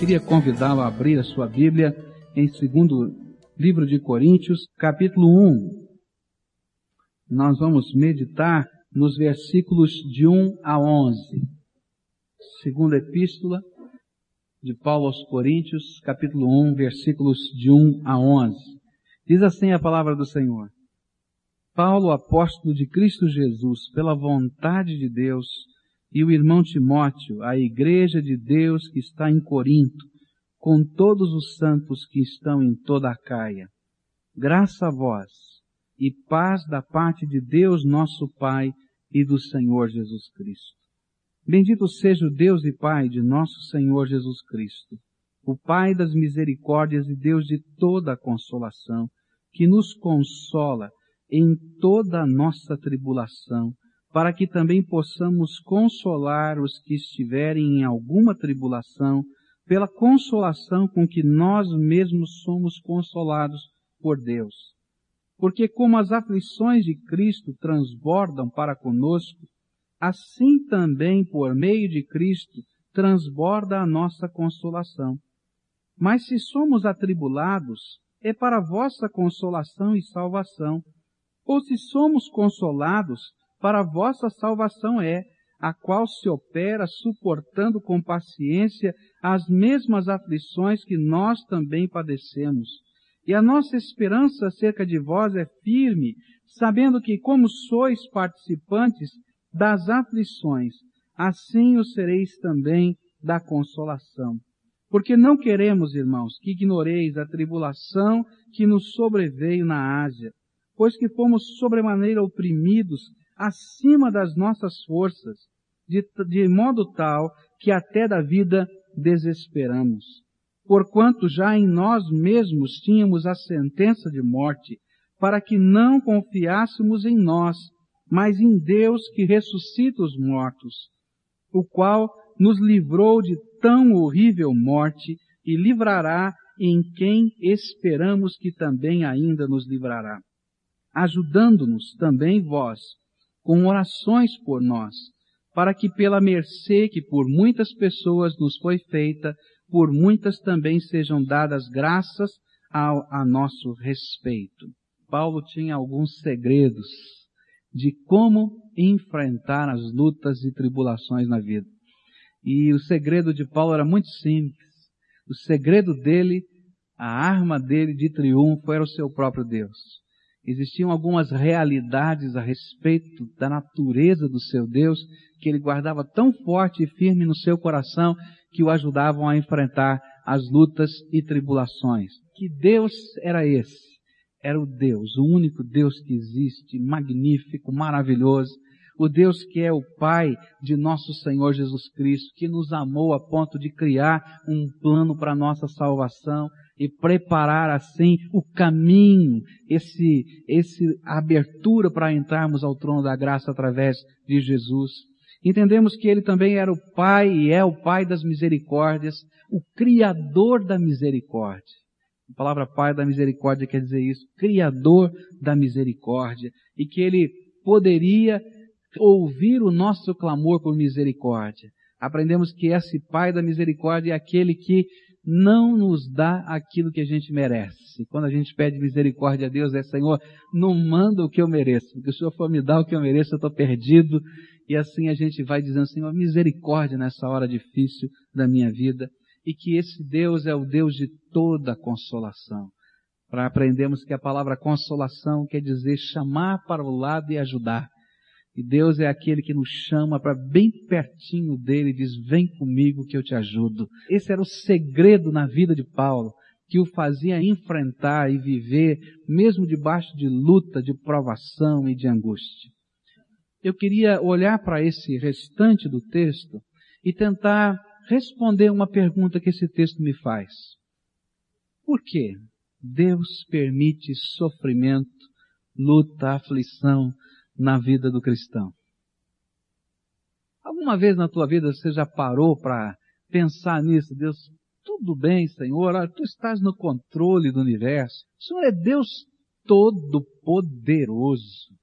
queria convidá-lo a abrir a sua Bíblia em segundo livro de Coríntios, capítulo 1. Nós vamos meditar nos versículos de 1 a 11. Segunda epístola de Paulo aos Coríntios, capítulo 1, versículos de 1 a 11. Diz assim a palavra do Senhor. Paulo, apóstolo de Cristo Jesus, pela vontade de Deus, e o irmão Timóteo, a igreja de Deus que está em Corinto, com todos os santos que estão em toda a Caia. Graça a vós e paz da parte de Deus nosso Pai e do Senhor Jesus Cristo. Bendito seja o Deus e Pai de nosso Senhor Jesus Cristo, o Pai das misericórdias e Deus de toda a consolação, que nos consola em toda a nossa tribulação, para que também possamos consolar os que estiverem em alguma tribulação, pela consolação com que nós mesmos somos consolados por Deus. Porque como as aflições de Cristo transbordam para conosco, assim também por meio de Cristo transborda a nossa consolação. Mas se somos atribulados, é para vossa consolação e salvação. Ou se somos consolados, para a vossa salvação é, a qual se opera suportando com paciência as mesmas aflições que nós também padecemos. E a nossa esperança acerca de vós é firme, sabendo que, como sois participantes das aflições, assim o sereis também da consolação. Porque não queremos, irmãos, que ignoreis a tribulação que nos sobreveio na Ásia, pois que fomos sobremaneira oprimidos acima das nossas forças, de, de modo tal que até da vida desesperamos. Porquanto já em nós mesmos tínhamos a sentença de morte, para que não confiássemos em nós, mas em Deus que ressuscita os mortos, o qual nos livrou de tão horrível morte e livrará em quem esperamos que também ainda nos livrará, ajudando-nos também vós com orações por nós, para que pela mercê que por muitas pessoas nos foi feita, por muitas também sejam dadas graças ao, a nosso respeito. Paulo tinha alguns segredos de como enfrentar as lutas e tribulações na vida. E o segredo de Paulo era muito simples. O segredo dele, a arma dele de triunfo era o seu próprio Deus existiam algumas realidades a respeito da natureza do seu Deus que ele guardava tão forte e firme no seu coração que o ajudavam a enfrentar as lutas e tribulações. Que Deus era esse? Era o Deus, o único Deus que existe, magnífico, maravilhoso, o Deus que é o Pai de nosso Senhor Jesus Cristo, que nos amou a ponto de criar um plano para a nossa salvação, e preparar assim o caminho, esse, esse abertura para entrarmos ao trono da graça através de Jesus. Entendemos que ele também era o Pai e é o Pai das misericórdias, o Criador da misericórdia. A palavra Pai da misericórdia quer dizer isso, Criador da misericórdia, e que ele poderia ouvir o nosso clamor por misericórdia. Aprendemos que esse Pai da misericórdia é aquele que não nos dá aquilo que a gente merece. Quando a gente pede misericórdia a Deus, é Senhor, não manda o que eu mereço, porque se o Senhor for me dar o que eu mereço, eu estou perdido. E assim a gente vai dizendo, Senhor, misericórdia nessa hora difícil da minha vida. E que esse Deus é o Deus de toda consolação. Para aprendermos que a palavra consolação quer dizer chamar para o lado e ajudar. E Deus é aquele que nos chama para bem pertinho dele e diz: Vem comigo que eu te ajudo. Esse era o segredo na vida de Paulo, que o fazia enfrentar e viver, mesmo debaixo de luta, de provação e de angústia. Eu queria olhar para esse restante do texto e tentar responder uma pergunta que esse texto me faz. Por que Deus permite sofrimento, luta, aflição, na vida do cristão. Alguma vez na tua vida você já parou para pensar nisso? Deus, tudo bem, Senhor, tu estás no controle do universo. O Senhor é Deus todo-poderoso.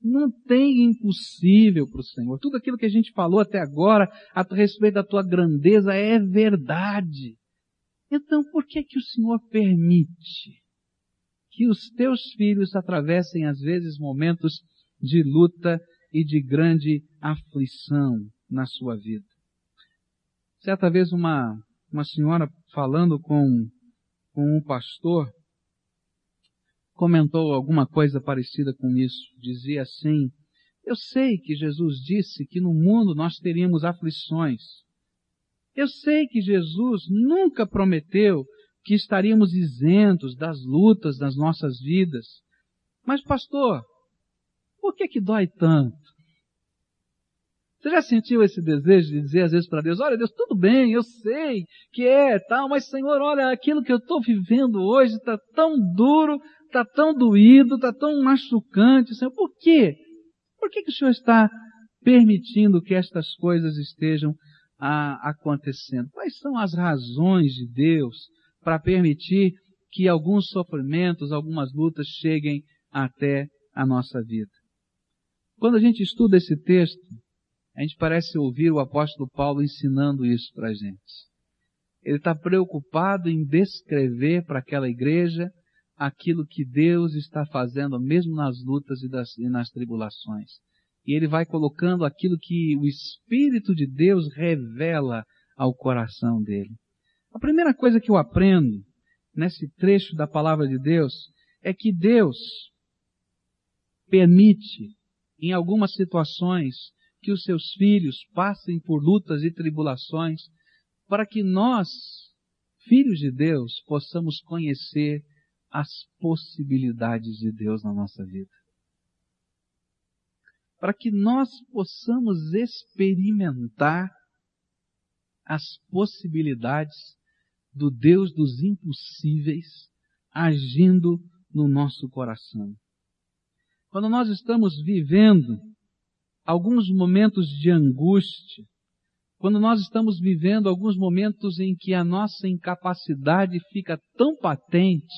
Não tem impossível para o Senhor. Tudo aquilo que a gente falou até agora a respeito da tua grandeza é verdade. Então, por que que o Senhor permite que os teus filhos atravessem às vezes momentos de luta e de grande aflição na sua vida? Certa vez uma uma senhora falando com com um pastor comentou alguma coisa parecida com isso. Dizia assim: Eu sei que Jesus disse que no mundo nós teríamos aflições. Eu sei que Jesus nunca prometeu que estaríamos isentos das lutas das nossas vidas. Mas, pastor, por que que dói tanto? Você já sentiu esse desejo de dizer às vezes para Deus, olha Deus, tudo bem, eu sei que é tal, mas Senhor, olha, aquilo que eu estou vivendo hoje está tão duro, está tão doído, está tão machucante, Senhor, por quê? Por que, que o Senhor está permitindo que estas coisas estejam a, acontecendo? Quais são as razões de Deus para permitir que alguns sofrimentos, algumas lutas cheguem até a nossa vida? Quando a gente estuda esse texto, a gente parece ouvir o apóstolo Paulo ensinando isso para a gente. Ele está preocupado em descrever para aquela igreja aquilo que Deus está fazendo, mesmo nas lutas e, das, e nas tribulações. E ele vai colocando aquilo que o Espírito de Deus revela ao coração dele. A primeira coisa que eu aprendo nesse trecho da palavra de Deus é que Deus permite, em algumas situações, que os seus filhos passem por lutas e tribulações, para que nós, filhos de Deus, possamos conhecer as possibilidades de Deus na nossa vida. Para que nós possamos experimentar as possibilidades do Deus dos impossíveis agindo no nosso coração. Quando nós estamos vivendo alguns momentos de angústia, quando nós estamos vivendo alguns momentos em que a nossa incapacidade fica tão patente,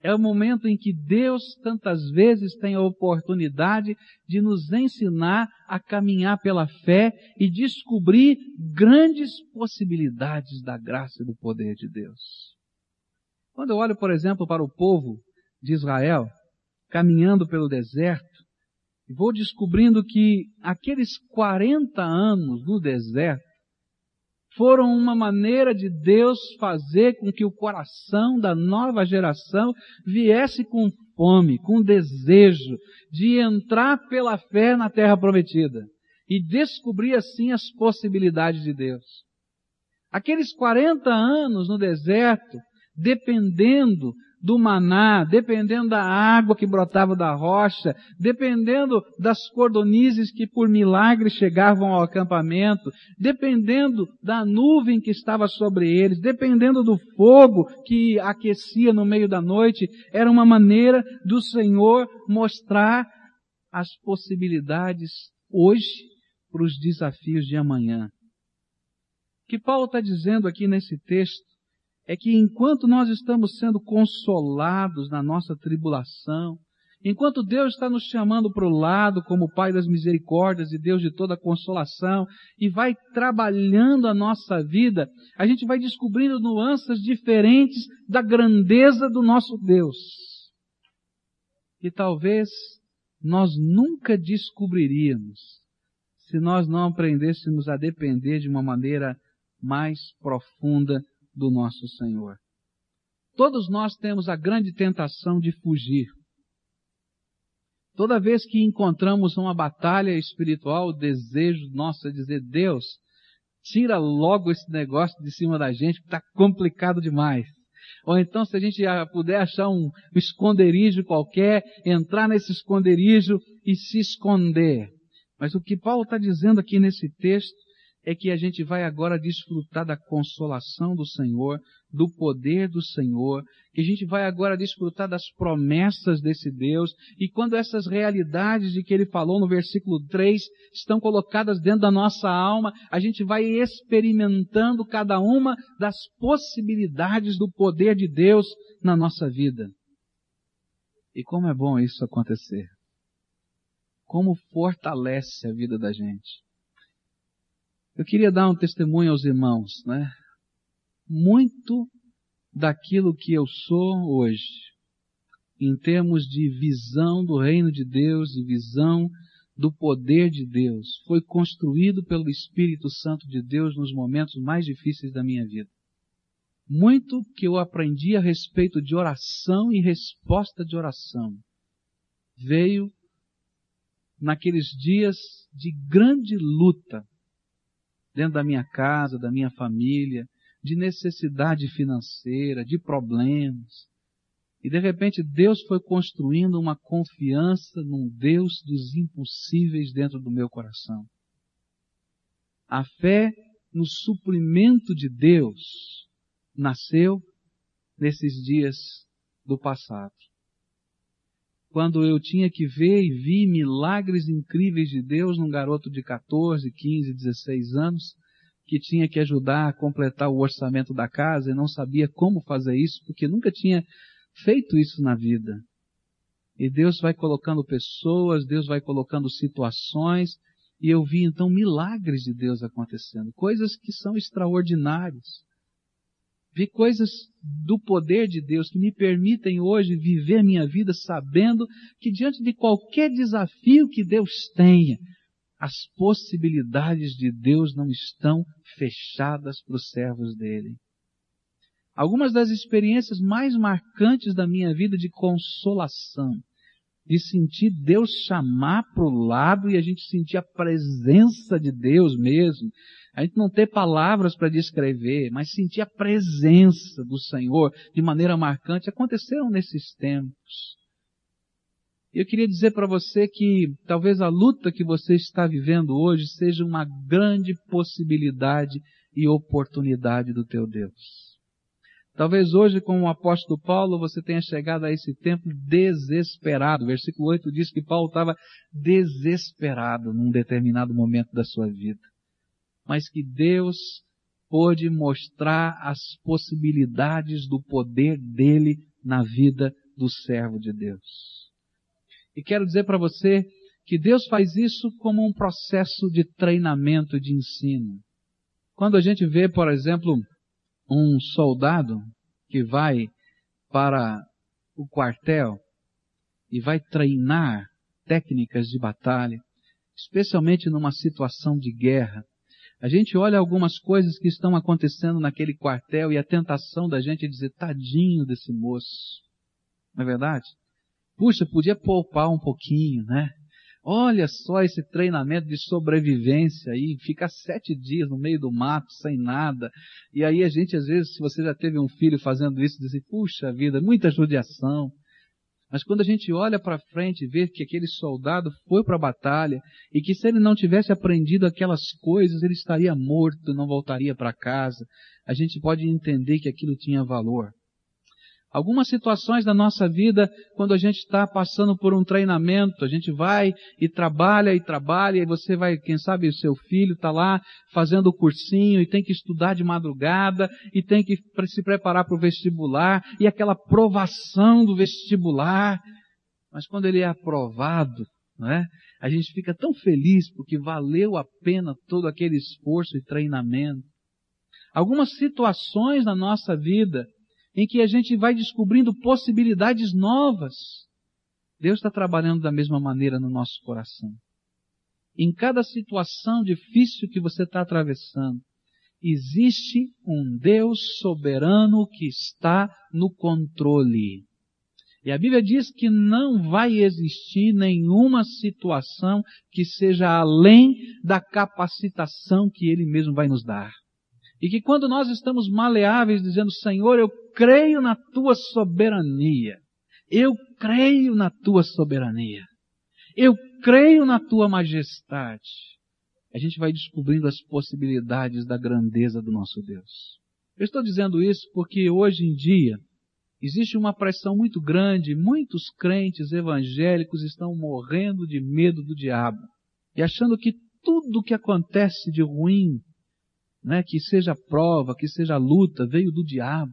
é o momento em que Deus tantas vezes tem a oportunidade de nos ensinar a caminhar pela fé e descobrir grandes possibilidades da graça e do poder de Deus. Quando eu olho, por exemplo, para o povo de Israel, caminhando pelo deserto, vou descobrindo que aqueles 40 anos no deserto foram uma maneira de Deus fazer com que o coração da nova geração viesse com fome, com desejo de entrar pela fé na terra prometida e descobrir assim as possibilidades de Deus. Aqueles 40 anos no deserto, dependendo do maná, dependendo da água que brotava da rocha, dependendo das cordonizes que por milagre chegavam ao acampamento, dependendo da nuvem que estava sobre eles, dependendo do fogo que aquecia no meio da noite, era uma maneira do Senhor mostrar as possibilidades hoje para os desafios de amanhã. O que Paulo está dizendo aqui nesse texto é que enquanto nós estamos sendo consolados na nossa tribulação, enquanto Deus está nos chamando para o lado como Pai das misericórdias e Deus de toda consolação, e vai trabalhando a nossa vida, a gente vai descobrindo nuances diferentes da grandeza do nosso Deus. E talvez nós nunca descobriríamos se nós não aprendêssemos a depender de uma maneira mais profunda do nosso Senhor. Todos nós temos a grande tentação de fugir. Toda vez que encontramos uma batalha espiritual, o desejo nosso é dizer, Deus, tira logo esse negócio de cima da gente, que está complicado demais. Ou então, se a gente puder achar um esconderijo qualquer, entrar nesse esconderijo e se esconder. Mas o que Paulo está dizendo aqui nesse texto é que a gente vai agora desfrutar da consolação do Senhor, do poder do Senhor, que a gente vai agora desfrutar das promessas desse Deus, e quando essas realidades de que ele falou no versículo 3 estão colocadas dentro da nossa alma, a gente vai experimentando cada uma das possibilidades do poder de Deus na nossa vida. E como é bom isso acontecer. como fortalece a vida da gente. Eu queria dar um testemunho aos irmãos, né? Muito daquilo que eu sou hoje, em termos de visão do reino de Deus e visão do poder de Deus, foi construído pelo Espírito Santo de Deus nos momentos mais difíceis da minha vida. Muito que eu aprendi a respeito de oração e resposta de oração veio naqueles dias de grande luta dentro da minha casa, da minha família, de necessidade financeira, de problemas. E de repente Deus foi construindo uma confiança num Deus dos impossíveis dentro do meu coração. A fé no suprimento de Deus nasceu nesses dias do passado quando eu tinha que ver e vi milagres incríveis de Deus num garoto de 14, 15, 16 anos, que tinha que ajudar a completar o orçamento da casa e não sabia como fazer isso, porque nunca tinha feito isso na vida. E Deus vai colocando pessoas, Deus vai colocando situações, e eu vi então milagres de Deus acontecendo, coisas que são extraordinárias. Vi coisas do poder de Deus que me permitem hoje viver minha vida sabendo que diante de qualquer desafio que Deus tenha, as possibilidades de Deus não estão fechadas para os servos dele. Algumas das experiências mais marcantes da minha vida de consolação, de sentir Deus chamar para o lado e a gente sentir a presença de Deus mesmo, a gente não ter palavras para descrever, mas sentir a presença do Senhor de maneira marcante, aconteceram nesses tempos. Eu queria dizer para você que talvez a luta que você está vivendo hoje seja uma grande possibilidade e oportunidade do teu Deus. Talvez hoje, como o apóstolo Paulo, você tenha chegado a esse tempo desesperado. Versículo 8 diz que Paulo estava desesperado num determinado momento da sua vida mas que Deus pôde mostrar as possibilidades do poder dele na vida do servo de Deus. E quero dizer para você que Deus faz isso como um processo de treinamento de ensino. Quando a gente vê, por exemplo, um soldado que vai para o quartel e vai treinar técnicas de batalha, especialmente numa situação de guerra, a gente olha algumas coisas que estão acontecendo naquele quartel e a tentação da gente é dizer, tadinho desse moço. Não é verdade? Puxa, podia poupar um pouquinho, né? Olha só esse treinamento de sobrevivência aí, ficar sete dias no meio do mato, sem nada. E aí a gente, às vezes, se você já teve um filho fazendo isso, diz assim, puxa vida, muita judiação. Mas quando a gente olha para frente e vê que aquele soldado foi para a batalha e que se ele não tivesse aprendido aquelas coisas, ele estaria morto, não voltaria para casa, a gente pode entender que aquilo tinha valor. Algumas situações da nossa vida, quando a gente está passando por um treinamento, a gente vai e trabalha e trabalha, e você vai, quem sabe o seu filho está lá fazendo o cursinho e tem que estudar de madrugada e tem que se preparar para o vestibular e aquela provação do vestibular. Mas quando ele é aprovado, não é? a gente fica tão feliz porque valeu a pena todo aquele esforço e treinamento. Algumas situações na nossa vida, em que a gente vai descobrindo possibilidades novas. Deus está trabalhando da mesma maneira no nosso coração. Em cada situação difícil que você está atravessando, existe um Deus soberano que está no controle. E a Bíblia diz que não vai existir nenhuma situação que seja além da capacitação que Ele mesmo vai nos dar. E que quando nós estamos maleáveis, dizendo, Senhor, eu creio na tua soberania. Eu creio na tua soberania. Eu creio na tua majestade. A gente vai descobrindo as possibilidades da grandeza do nosso Deus. Eu estou dizendo isso porque hoje em dia existe uma pressão muito grande, muitos crentes evangélicos estão morrendo de medo do diabo e achando que tudo o que acontece de ruim né, que seja prova, que seja luta, veio do diabo.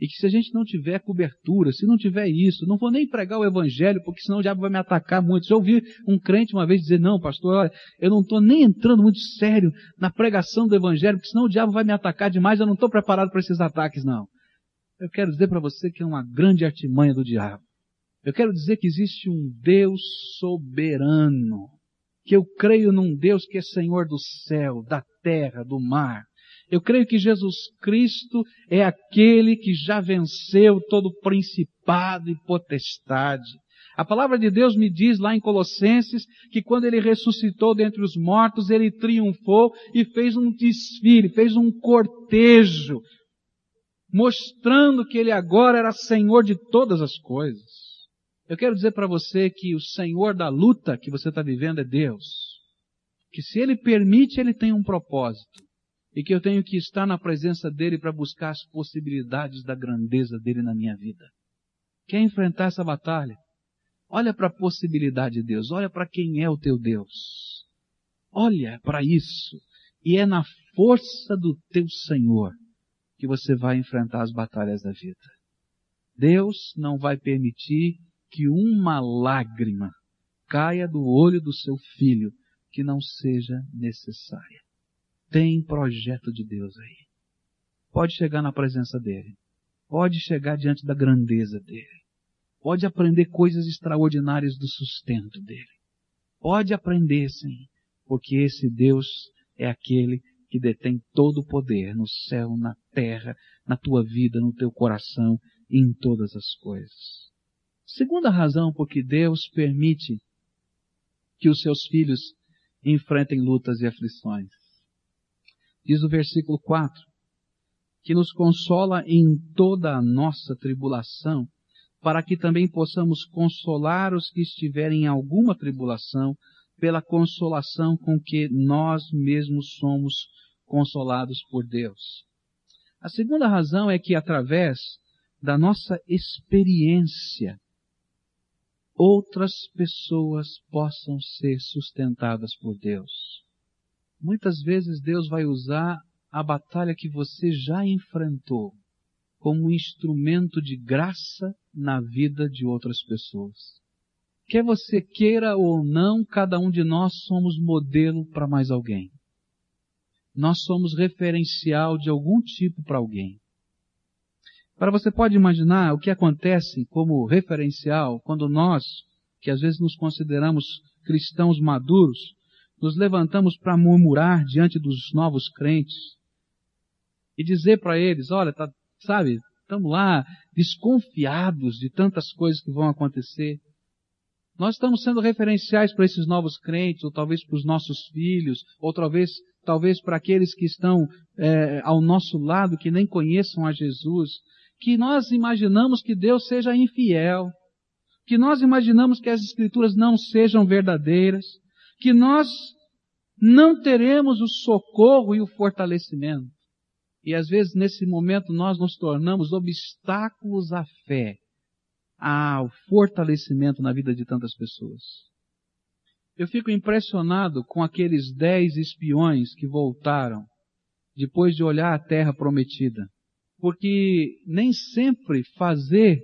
E que se a gente não tiver cobertura, se não tiver isso, não vou nem pregar o evangelho, porque senão o diabo vai me atacar muito. Já ouvi um crente uma vez dizer, não, pastor, olha, eu não estou nem entrando muito sério na pregação do evangelho, porque senão o diabo vai me atacar demais, eu não estou preparado para esses ataques, não. Eu quero dizer para você que é uma grande artimanha do diabo. Eu quero dizer que existe um Deus soberano, que eu creio num Deus que é Senhor do céu, da terra, do mar, eu creio que Jesus Cristo é aquele que já venceu todo principado e potestade. A palavra de Deus me diz lá em Colossenses que quando ele ressuscitou dentre os mortos, ele triunfou e fez um desfile, fez um cortejo, mostrando que ele agora era Senhor de todas as coisas. Eu quero dizer para você que o Senhor da luta que você está vivendo é Deus. Que se Ele permite, Ele tem um propósito e que eu tenho que estar na presença dele para buscar as possibilidades da grandeza dele na minha vida. Quer enfrentar essa batalha? Olha para a possibilidade de Deus, olha para quem é o teu Deus. Olha para isso. E é na força do teu Senhor que você vai enfrentar as batalhas da vida. Deus não vai permitir que uma lágrima caia do olho do seu filho que não seja necessária. Tem projeto de Deus aí. Pode chegar na presença dele. Pode chegar diante da grandeza dele. Pode aprender coisas extraordinárias do sustento dele. Pode aprender, sim, porque esse Deus é aquele que detém todo o poder no céu, na terra, na tua vida, no teu coração e em todas as coisas. Segunda razão por que Deus permite que os seus filhos enfrentem lutas e aflições. Diz o versículo 4, que nos consola em toda a nossa tribulação, para que também possamos consolar os que estiverem em alguma tribulação, pela consolação com que nós mesmos somos consolados por Deus. A segunda razão é que através da nossa experiência, outras pessoas possam ser sustentadas por Deus. Muitas vezes Deus vai usar a batalha que você já enfrentou como um instrumento de graça na vida de outras pessoas. Quer você queira ou não, cada um de nós somos modelo para mais alguém. Nós somos referencial de algum tipo para alguém. Para você pode imaginar o que acontece como referencial quando nós, que às vezes nos consideramos cristãos maduros, nos levantamos para murmurar diante dos novos crentes e dizer para eles, olha, tá, sabe, estamos lá desconfiados de tantas coisas que vão acontecer. Nós estamos sendo referenciais para esses novos crentes, ou talvez para os nossos filhos, ou talvez, talvez para aqueles que estão é, ao nosso lado, que nem conheçam a Jesus, que nós imaginamos que Deus seja infiel, que nós imaginamos que as escrituras não sejam verdadeiras, que nós não teremos o socorro e o fortalecimento. E às vezes nesse momento nós nos tornamos obstáculos à fé, ao fortalecimento na vida de tantas pessoas. Eu fico impressionado com aqueles dez espiões que voltaram depois de olhar a terra prometida. Porque nem sempre fazer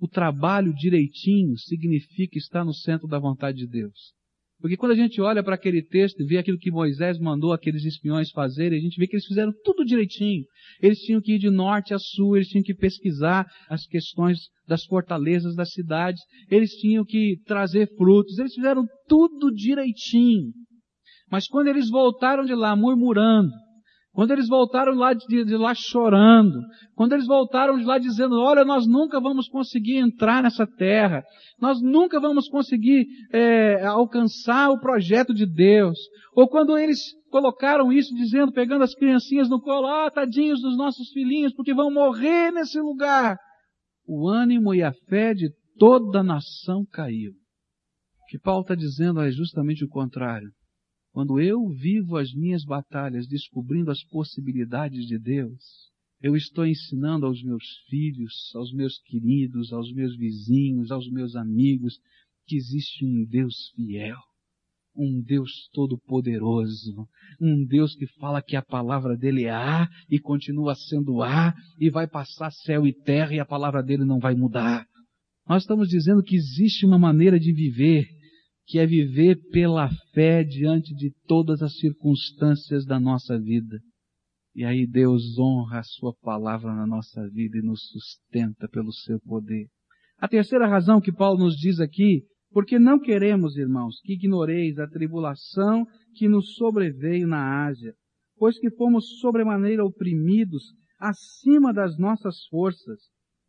o trabalho direitinho significa estar no centro da vontade de Deus. Porque quando a gente olha para aquele texto e vê aquilo que Moisés mandou aqueles espiões fazerem, a gente vê que eles fizeram tudo direitinho. Eles tinham que ir de norte a sul, eles tinham que pesquisar as questões das fortalezas das cidades, eles tinham que trazer frutos, eles fizeram tudo direitinho. Mas quando eles voltaram de lá murmurando, quando eles voltaram lá de, de, lá chorando, quando eles voltaram de lá dizendo, olha, nós nunca vamos conseguir entrar nessa terra, nós nunca vamos conseguir é, alcançar o projeto de Deus. Ou quando eles colocaram isso dizendo, pegando as criancinhas no colo, ah, tadinhos dos nossos filhinhos, porque vão morrer nesse lugar. O ânimo e a fé de toda a nação caiu. O que Paulo está dizendo é justamente o contrário. Quando eu vivo as minhas batalhas descobrindo as possibilidades de Deus, eu estou ensinando aos meus filhos, aos meus queridos, aos meus vizinhos, aos meus amigos, que existe um Deus fiel, um Deus todo-poderoso, um Deus que fala que a palavra dele é A e continua sendo A e vai passar céu e terra e a palavra dele não vai mudar. Nós estamos dizendo que existe uma maneira de viver, que é viver pela fé diante de todas as circunstâncias da nossa vida. E aí Deus honra a sua palavra na nossa vida e nos sustenta pelo seu poder. A terceira razão que Paulo nos diz aqui porque não queremos, irmãos, que ignoreis a tribulação que nos sobreveio na Ásia, pois que fomos sobremaneira oprimidos acima das nossas forças,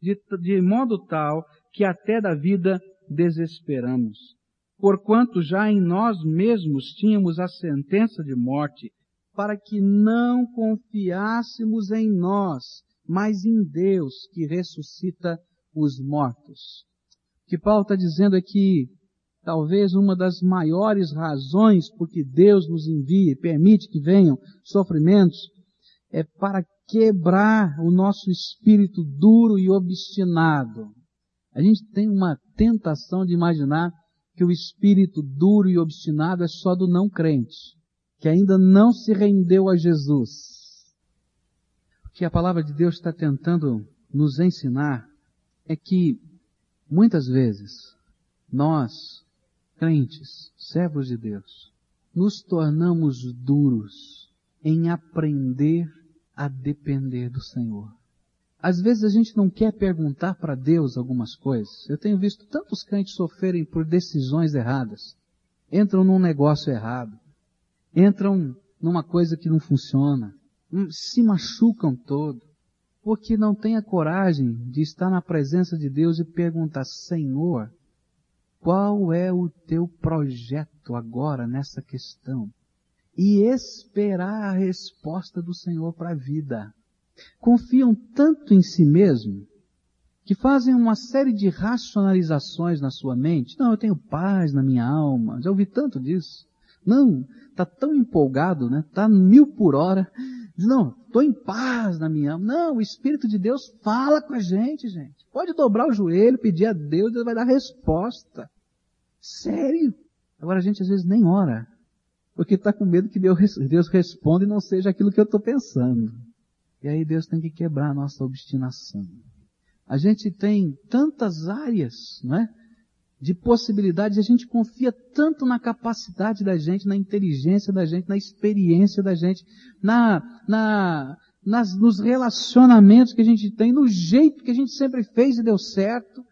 de, de modo tal que até da vida desesperamos. Porquanto já em nós mesmos tínhamos a sentença de morte, para que não confiássemos em nós, mas em Deus que ressuscita os mortos que Paulo está dizendo é que talvez uma das maiores razões por que Deus nos envia e permite que venham sofrimentos é para quebrar o nosso espírito duro e obstinado. A gente tem uma tentação de imaginar que o espírito duro e obstinado é só do não crente, que ainda não se rendeu a Jesus. O que a palavra de Deus está tentando nos ensinar é que Muitas vezes, nós, crentes, servos de Deus, nos tornamos duros em aprender a depender do Senhor. Às vezes a gente não quer perguntar para Deus algumas coisas. Eu tenho visto tantos crentes sofrerem por decisões erradas. Entram num negócio errado. Entram numa coisa que não funciona. Se machucam todo porque não tem a coragem de estar na presença de Deus e perguntar, Senhor, qual é o teu projeto agora nessa questão? E esperar a resposta do Senhor para a vida. Confiam tanto em si mesmo que fazem uma série de racionalizações na sua mente. Não, eu tenho paz na minha alma. Já ouvi tanto disso. Não, está tão empolgado, né? Está mil por hora não, estou em paz na minha alma. Não, o Espírito de Deus fala com a gente, gente. Pode dobrar o joelho, pedir a Deus, Deus vai dar resposta. Sério? Agora a gente às vezes nem ora. Porque está com medo que Deus, Deus responda e não seja aquilo que eu estou pensando. E aí Deus tem que quebrar a nossa obstinação. A gente tem tantas áreas, não é? de possibilidades, a gente confia tanto na capacidade da gente, na inteligência da gente, na experiência da gente, na, na, nas, nos relacionamentos que a gente tem, no jeito que a gente sempre fez e deu certo,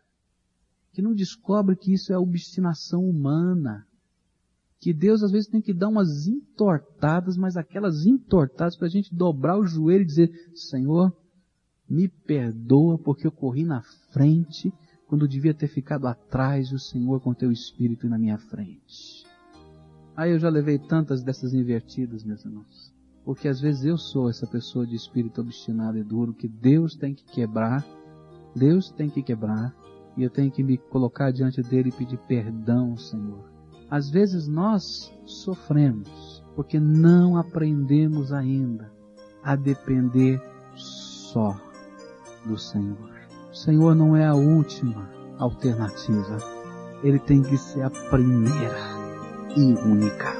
que não descobre que isso é obstinação humana. Que Deus às vezes tem que dar umas entortadas, mas aquelas entortadas para a gente dobrar o joelho e dizer, Senhor, me perdoa porque eu corri na frente quando devia ter ficado atrás o Senhor com teu espírito na minha frente. Aí eu já levei tantas dessas invertidas, meus irmãos. Porque às vezes eu sou essa pessoa de espírito obstinado e duro que Deus tem que quebrar, Deus tem que quebrar, e eu tenho que me colocar diante dele e pedir perdão, Senhor. Às vezes nós sofremos porque não aprendemos ainda a depender só do Senhor. Senhor não é a última alternativa. Ele tem que ser a primeira e única.